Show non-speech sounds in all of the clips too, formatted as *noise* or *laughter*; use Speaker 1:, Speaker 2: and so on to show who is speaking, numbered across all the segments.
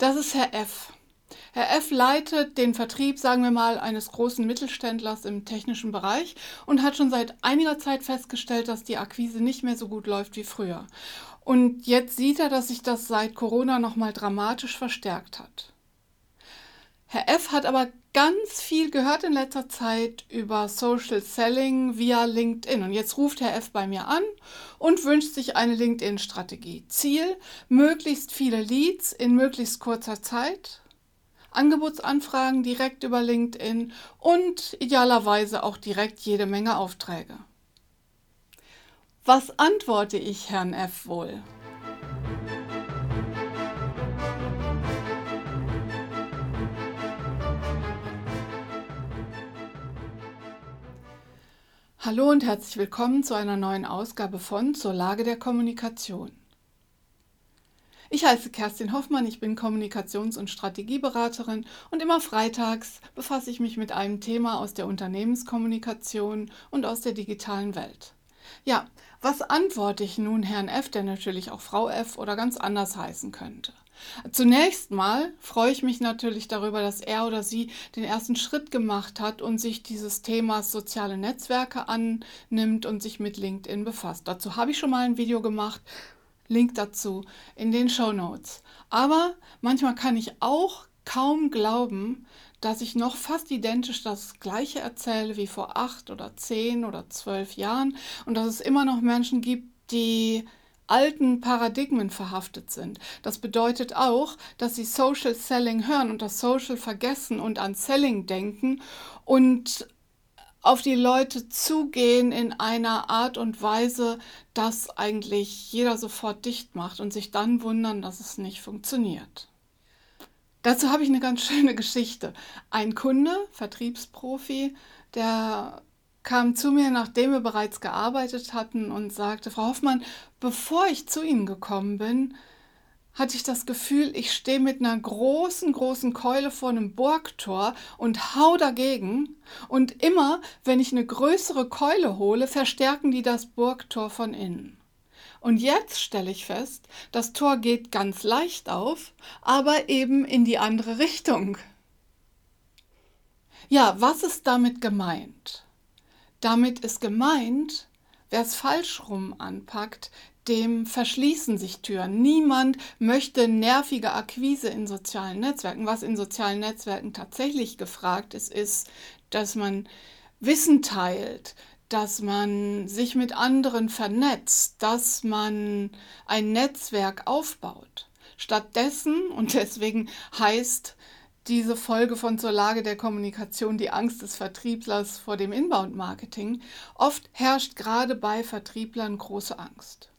Speaker 1: Das ist Herr F. Herr F. leitet den Vertrieb, sagen wir mal, eines großen Mittelständlers im technischen Bereich und hat schon seit einiger Zeit festgestellt, dass die Akquise nicht mehr so gut läuft wie früher. Und jetzt sieht er, dass sich das seit Corona nochmal dramatisch verstärkt hat. Herr F. hat aber ganz viel gehört in letzter Zeit über Social Selling via LinkedIn. Und jetzt ruft Herr F. bei mir an und wünscht sich eine LinkedIn-Strategie. Ziel, möglichst viele Leads in möglichst kurzer Zeit, Angebotsanfragen direkt über LinkedIn und idealerweise auch direkt jede Menge Aufträge. Was antworte ich Herrn F wohl? Hallo und herzlich willkommen zu einer neuen Ausgabe von Zur Lage der Kommunikation. Ich heiße Kerstin Hoffmann, ich bin Kommunikations- und Strategieberaterin und immer freitags befasse ich mich mit einem Thema aus der Unternehmenskommunikation und aus der digitalen Welt. Ja, was antworte ich nun Herrn F., der natürlich auch Frau F. oder ganz anders heißen könnte? Zunächst mal freue ich mich natürlich darüber, dass er oder sie den ersten Schritt gemacht hat und sich dieses Themas soziale Netzwerke annimmt und sich mit LinkedIn befasst. Dazu habe ich schon mal ein Video gemacht. Link dazu in den Show Notes. Aber manchmal kann ich auch kaum glauben, dass ich noch fast identisch das Gleiche erzähle wie vor acht oder zehn oder zwölf Jahren und dass es immer noch Menschen gibt, die alten Paradigmen verhaftet sind. Das bedeutet auch, dass sie Social Selling hören und das Social vergessen und an Selling denken und auf die Leute zugehen in einer Art und Weise, dass eigentlich jeder sofort dicht macht und sich dann wundern, dass es nicht funktioniert. Dazu habe ich eine ganz *laughs* schöne Geschichte. Ein Kunde, Vertriebsprofi, der kam zu mir, nachdem wir bereits gearbeitet hatten und sagte, Frau Hoffmann, bevor ich zu Ihnen gekommen bin, hatte ich das Gefühl, ich stehe mit einer großen, großen Keule vor einem Burgtor und hau dagegen. Und immer, wenn ich eine größere Keule hole, verstärken die das Burgtor von innen. Und jetzt stelle ich fest, das Tor geht ganz leicht auf, aber eben in die andere Richtung. Ja, was ist damit gemeint? Damit ist gemeint, wer es falsch rum anpackt, dem verschließen sich Türen. Niemand möchte nervige Akquise in sozialen Netzwerken. Was in sozialen Netzwerken tatsächlich gefragt ist, ist, dass man Wissen teilt, dass man sich mit anderen vernetzt, dass man ein Netzwerk aufbaut. Stattdessen, und *laughs* deswegen heißt diese Folge von zur Lage der Kommunikation die Angst des Vertrieblers vor dem Inbound-Marketing, oft herrscht gerade bei Vertrieblern große Angst.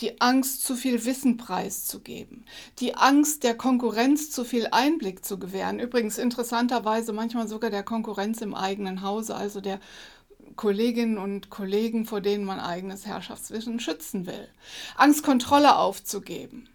Speaker 1: Die Angst, zu viel Wissen preiszugeben. Die Angst, der Konkurrenz zu viel Einblick zu gewähren. Übrigens interessanterweise manchmal sogar der Konkurrenz im eigenen Hause, also der Kolleginnen und Kollegen, vor denen man eigenes Herrschaftswissen schützen will. Angst, Kontrolle aufzugeben.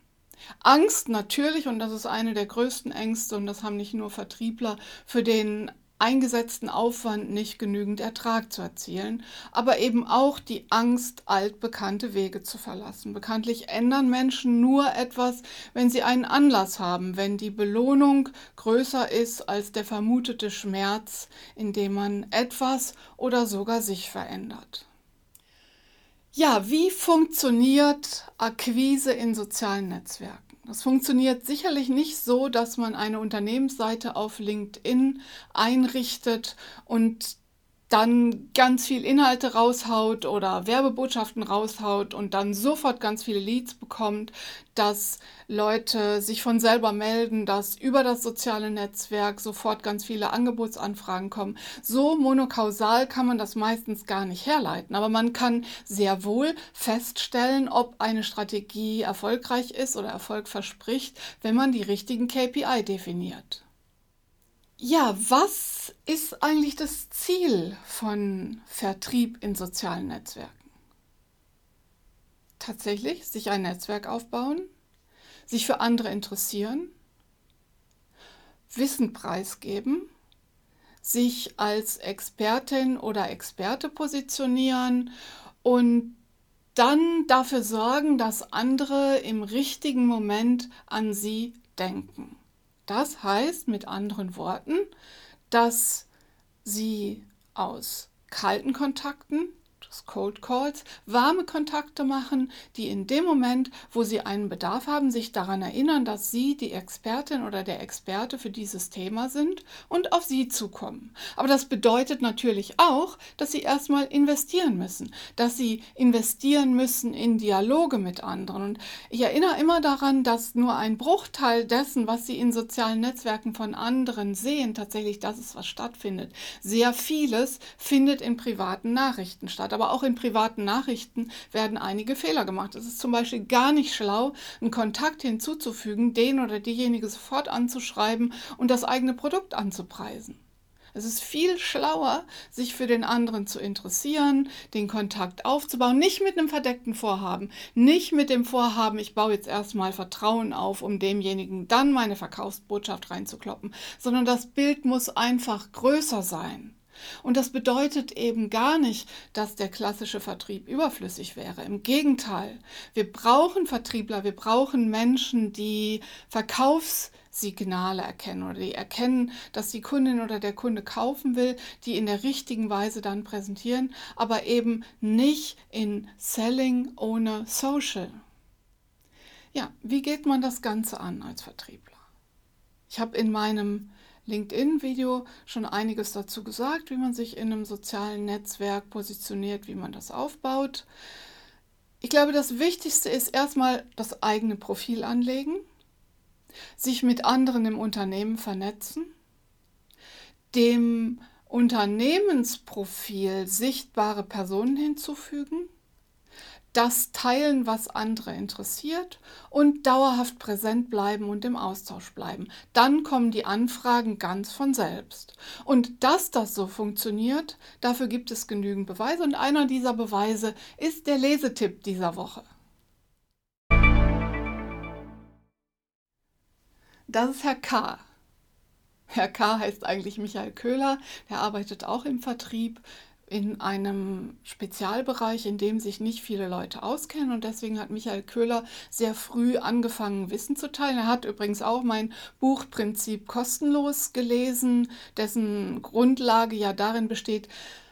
Speaker 1: Angst natürlich, und das ist eine der größten Ängste, und das haben nicht nur Vertriebler, für den eingesetzten Aufwand nicht genügend Ertrag zu erzielen, aber eben auch die Angst, altbekannte Wege zu verlassen. Bekanntlich ändern Menschen nur etwas, wenn sie einen Anlass haben, wenn die Belohnung größer ist als der vermutete Schmerz, indem man etwas oder sogar sich verändert. Ja, wie funktioniert Akquise in sozialen Netzwerken? Das funktioniert sicherlich nicht so, dass man eine Unternehmensseite auf LinkedIn einrichtet und dann ganz viel Inhalte raushaut oder Werbebotschaften raushaut und dann sofort ganz viele Leads bekommt, dass Leute sich von selber melden, dass über das soziale Netzwerk sofort ganz viele Angebotsanfragen kommen. So monokausal kann man das meistens gar nicht herleiten, aber man kann sehr wohl feststellen, ob eine Strategie erfolgreich ist oder Erfolg verspricht, wenn man die richtigen KPI definiert. Ja, was ist eigentlich das Ziel von Vertrieb in sozialen Netzwerken? Tatsächlich sich ein Netzwerk aufbauen, sich für andere interessieren, Wissen preisgeben, sich als Expertin oder Experte positionieren und dann dafür sorgen, dass andere im richtigen Moment an sie denken. Das heißt mit anderen Worten, dass Sie aus kalten Kontakten des Cold Calls, warme Kontakte machen, die in dem Moment, wo sie einen Bedarf haben, sich daran erinnern, dass sie die Expertin oder der Experte für dieses Thema sind und auf sie zukommen. Aber das bedeutet natürlich auch, dass sie erstmal investieren müssen, dass sie investieren müssen in Dialoge mit anderen. Und ich erinnere immer daran, dass nur ein Bruchteil dessen, was sie in sozialen Netzwerken von anderen sehen, tatsächlich das ist, was stattfindet. Sehr vieles findet in privaten Nachrichten statt. Aber auch in privaten Nachrichten werden einige Fehler gemacht. Es ist zum Beispiel gar nicht schlau, einen Kontakt hinzuzufügen, den oder diejenige sofort anzuschreiben und das eigene Produkt anzupreisen. Es ist viel schlauer, sich für den anderen zu interessieren, den Kontakt aufzubauen, nicht mit einem verdeckten Vorhaben, nicht mit dem Vorhaben, ich baue jetzt erstmal Vertrauen auf, um demjenigen dann meine Verkaufsbotschaft reinzukloppen, sondern das Bild muss einfach größer sein. Und das bedeutet eben gar nicht, dass der klassische Vertrieb überflüssig wäre. Im Gegenteil, wir brauchen Vertriebler, wir brauchen Menschen, die Verkaufssignale erkennen oder die erkennen, dass die Kundin oder der Kunde kaufen will, die in der richtigen Weise dann präsentieren, aber eben nicht in Selling ohne Social. Ja, wie geht man das Ganze an als Vertriebler? Ich habe in meinem LinkedIn-Video schon einiges dazu gesagt, wie man sich in einem sozialen Netzwerk positioniert, wie man das aufbaut. Ich glaube, das Wichtigste ist erstmal das eigene Profil anlegen, sich mit anderen im Unternehmen vernetzen, dem Unternehmensprofil sichtbare Personen hinzufügen das teilen, was andere interessiert und dauerhaft präsent bleiben und im Austausch bleiben. Dann kommen die Anfragen ganz von selbst. Und dass das so funktioniert, dafür gibt es genügend Beweise und einer dieser Beweise ist der Lesetipp dieser Woche. Das ist Herr K. Herr K heißt eigentlich Michael Köhler, der arbeitet auch im Vertrieb in einem Spezialbereich, in dem sich nicht viele Leute auskennen. Und deswegen hat Michael Köhler sehr früh angefangen, Wissen zu teilen. Er hat übrigens auch mein Buchprinzip kostenlos gelesen, dessen Grundlage ja darin besteht,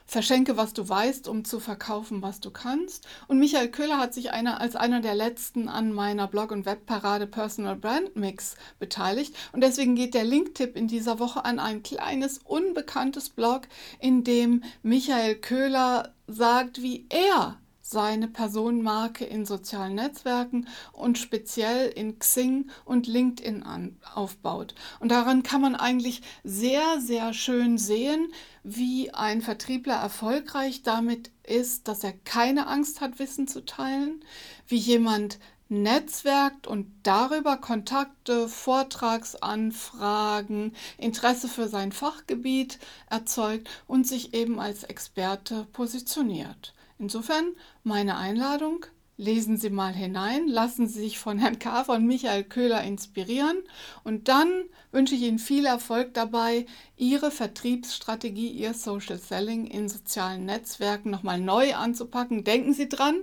Speaker 1: Verschenke, was du weißt, um zu verkaufen, was du kannst. Und Michael Köhler hat sich einer, als einer der letzten an meiner Blog- und Webparade Personal Brand Mix beteiligt. Und deswegen geht der Linktipp in dieser Woche an ein kleines, unbekanntes Blog, in dem Michael Köhler sagt, wie er seine Personenmarke in sozialen Netzwerken und speziell in Xing und LinkedIn an, aufbaut. Und daran kann man eigentlich sehr, sehr schön sehen, wie ein Vertriebler erfolgreich damit ist, dass er keine Angst hat, Wissen zu teilen, wie jemand netzwerkt und darüber Kontakte, Vortragsanfragen, Interesse für sein Fachgebiet erzeugt und sich eben als Experte positioniert. Insofern meine Einladung, lesen Sie mal hinein, lassen Sie sich von Herrn K. von Michael Köhler inspirieren und dann wünsche ich Ihnen viel Erfolg dabei, Ihre Vertriebsstrategie, Ihr Social Selling in sozialen Netzwerken nochmal neu anzupacken. Denken Sie dran,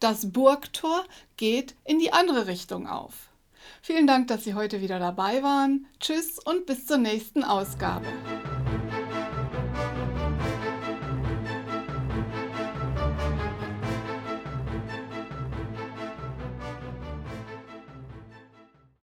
Speaker 1: das Burgtor geht in die andere Richtung auf. Vielen Dank, dass Sie heute wieder dabei waren. Tschüss und bis zur nächsten Ausgabe.